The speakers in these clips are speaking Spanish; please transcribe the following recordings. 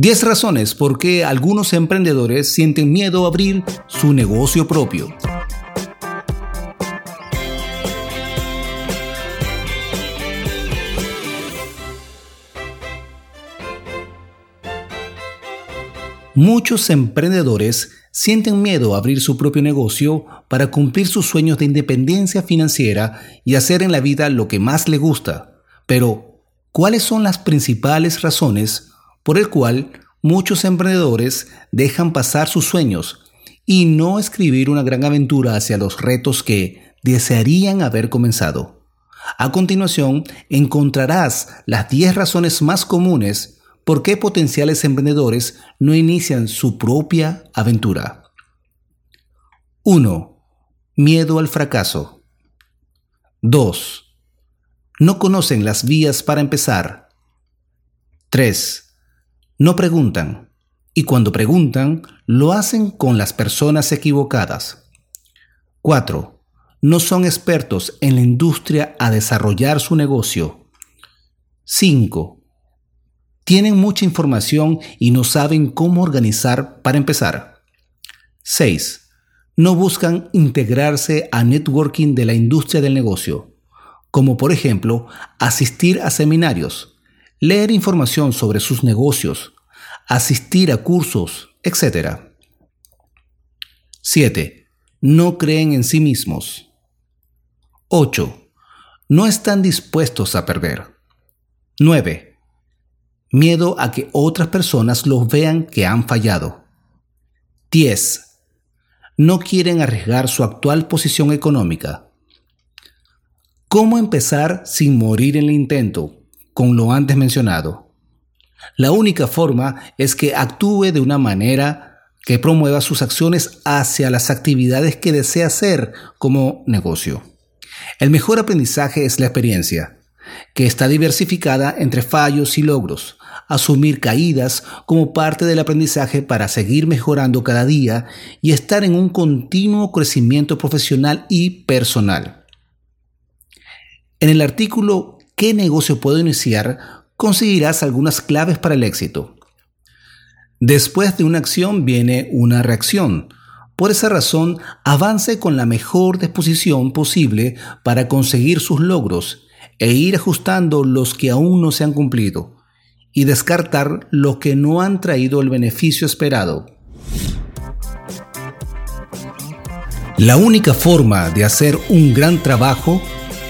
10 razones por qué algunos emprendedores sienten miedo a abrir su negocio propio. Muchos emprendedores sienten miedo a abrir su propio negocio para cumplir sus sueños de independencia financiera y hacer en la vida lo que más le gusta. Pero, ¿cuáles son las principales razones por el cual muchos emprendedores dejan pasar sus sueños y no escribir una gran aventura hacia los retos que desearían haber comenzado. A continuación, encontrarás las 10 razones más comunes por qué potenciales emprendedores no inician su propia aventura. 1. Miedo al fracaso. 2. No conocen las vías para empezar. 3 no preguntan, y cuando preguntan, lo hacen con las personas equivocadas. 4. No son expertos en la industria a desarrollar su negocio. 5. Tienen mucha información y no saben cómo organizar para empezar. 6. No buscan integrarse a networking de la industria del negocio, como por ejemplo asistir a seminarios, leer información sobre sus negocios, asistir a cursos, etc. 7. No creen en sí mismos. 8. No están dispuestos a perder. 9. Miedo a que otras personas los vean que han fallado. 10. No quieren arriesgar su actual posición económica. ¿Cómo empezar sin morir en el intento? con lo antes mencionado. La única forma es que actúe de una manera que promueva sus acciones hacia las actividades que desea hacer como negocio. El mejor aprendizaje es la experiencia, que está diversificada entre fallos y logros. Asumir caídas como parte del aprendizaje para seguir mejorando cada día y estar en un continuo crecimiento profesional y personal. En el artículo qué negocio puedo iniciar, conseguirás algunas claves para el éxito. Después de una acción viene una reacción. Por esa razón, avance con la mejor disposición posible para conseguir sus logros e ir ajustando los que aún no se han cumplido y descartar los que no han traído el beneficio esperado. La única forma de hacer un gran trabajo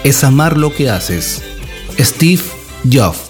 es amar lo que haces. Steve Jobs.